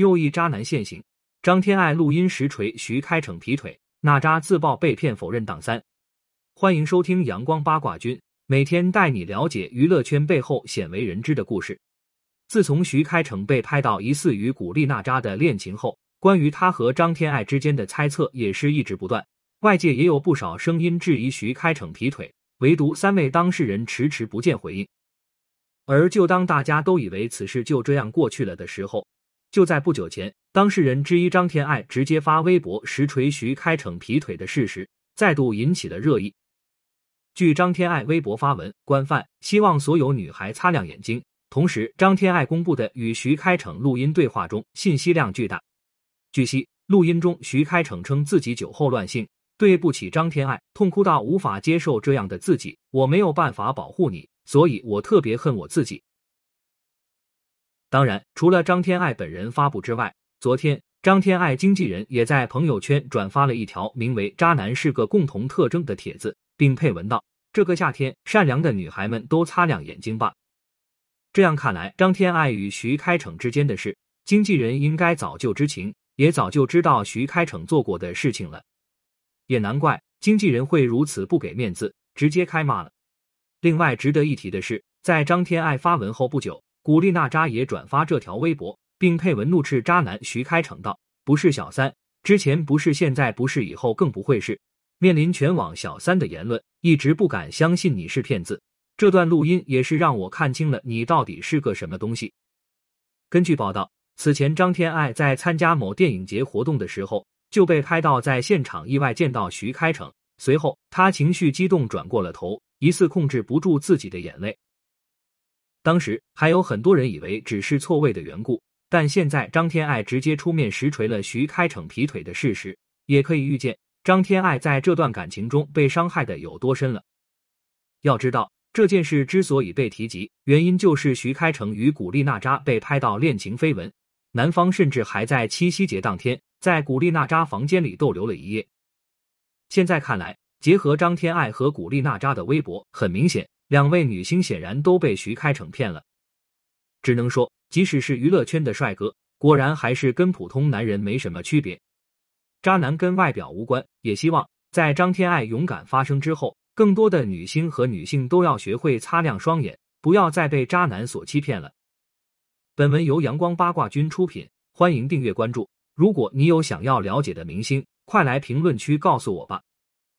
又一渣男现形，张天爱录音实锤徐开骋劈腿，娜扎自曝被骗否认档三。欢迎收听阳光八卦君，每天带你了解娱乐圈背后鲜为人知的故事。自从徐开骋被拍到疑似与古力娜扎的恋情后，关于他和张天爱之间的猜测也是一直不断，外界也有不少声音质疑徐开骋劈腿，唯独三位当事人迟迟不见回应。而就当大家都以为此事就这样过去了的时候，就在不久前，当事人之一张天爱直接发微博实锤徐开骋劈腿的事实，再度引起了热议。据张天爱微博发文，官范希望所有女孩擦亮眼睛。同时，张天爱公布的与徐开骋录音对话中，信息量巨大。据悉，录音中徐开骋称自己酒后乱性，对不起张天爱，痛哭到无法接受这样的自己，我没有办法保护你，所以我特别恨我自己。当然，除了张天爱本人发布之外，昨天张天爱经纪人也在朋友圈转发了一条名为“渣男是个共同特征”的帖子，并配文道：“这个夏天，善良的女孩们都擦亮眼睛吧。”这样看来，张天爱与徐开骋之间的事，经纪人应该早就知情，也早就知道徐开骋做过的事情了。也难怪经纪人会如此不给面子，直接开骂了。另外值得一提的是，在张天爱发文后不久。古力娜扎也转发这条微博，并配文怒斥渣男徐开骋道：“不是小三，之前不是，现在不是，以后更不会是。”面临全网小三的言论，一直不敢相信你是骗子。这段录音也是让我看清了你到底是个什么东西。根据报道，此前张天爱在参加某电影节活动的时候，就被拍到在现场意外见到徐开骋，随后他情绪激动转过了头，疑似控制不住自己的眼泪。当时还有很多人以为只是错位的缘故，但现在张天爱直接出面实锤了徐开骋劈腿的事实，也可以预见张天爱在这段感情中被伤害的有多深了。要知道这件事之所以被提及，原因就是徐开骋与古力娜扎被拍到恋情绯闻，男方甚至还在七夕节当天在古力娜扎房间里逗留了一夜。现在看来，结合张天爱和古力娜扎的微博，很明显。两位女星显然都被徐开骋骗了，只能说，即使是娱乐圈的帅哥，果然还是跟普通男人没什么区别。渣男跟外表无关，也希望在张天爱勇敢发声之后，更多的女星和女性都要学会擦亮双眼，不要再被渣男所欺骗了。本文由阳光八卦君出品，欢迎订阅关注。如果你有想要了解的明星，快来评论区告诉我吧。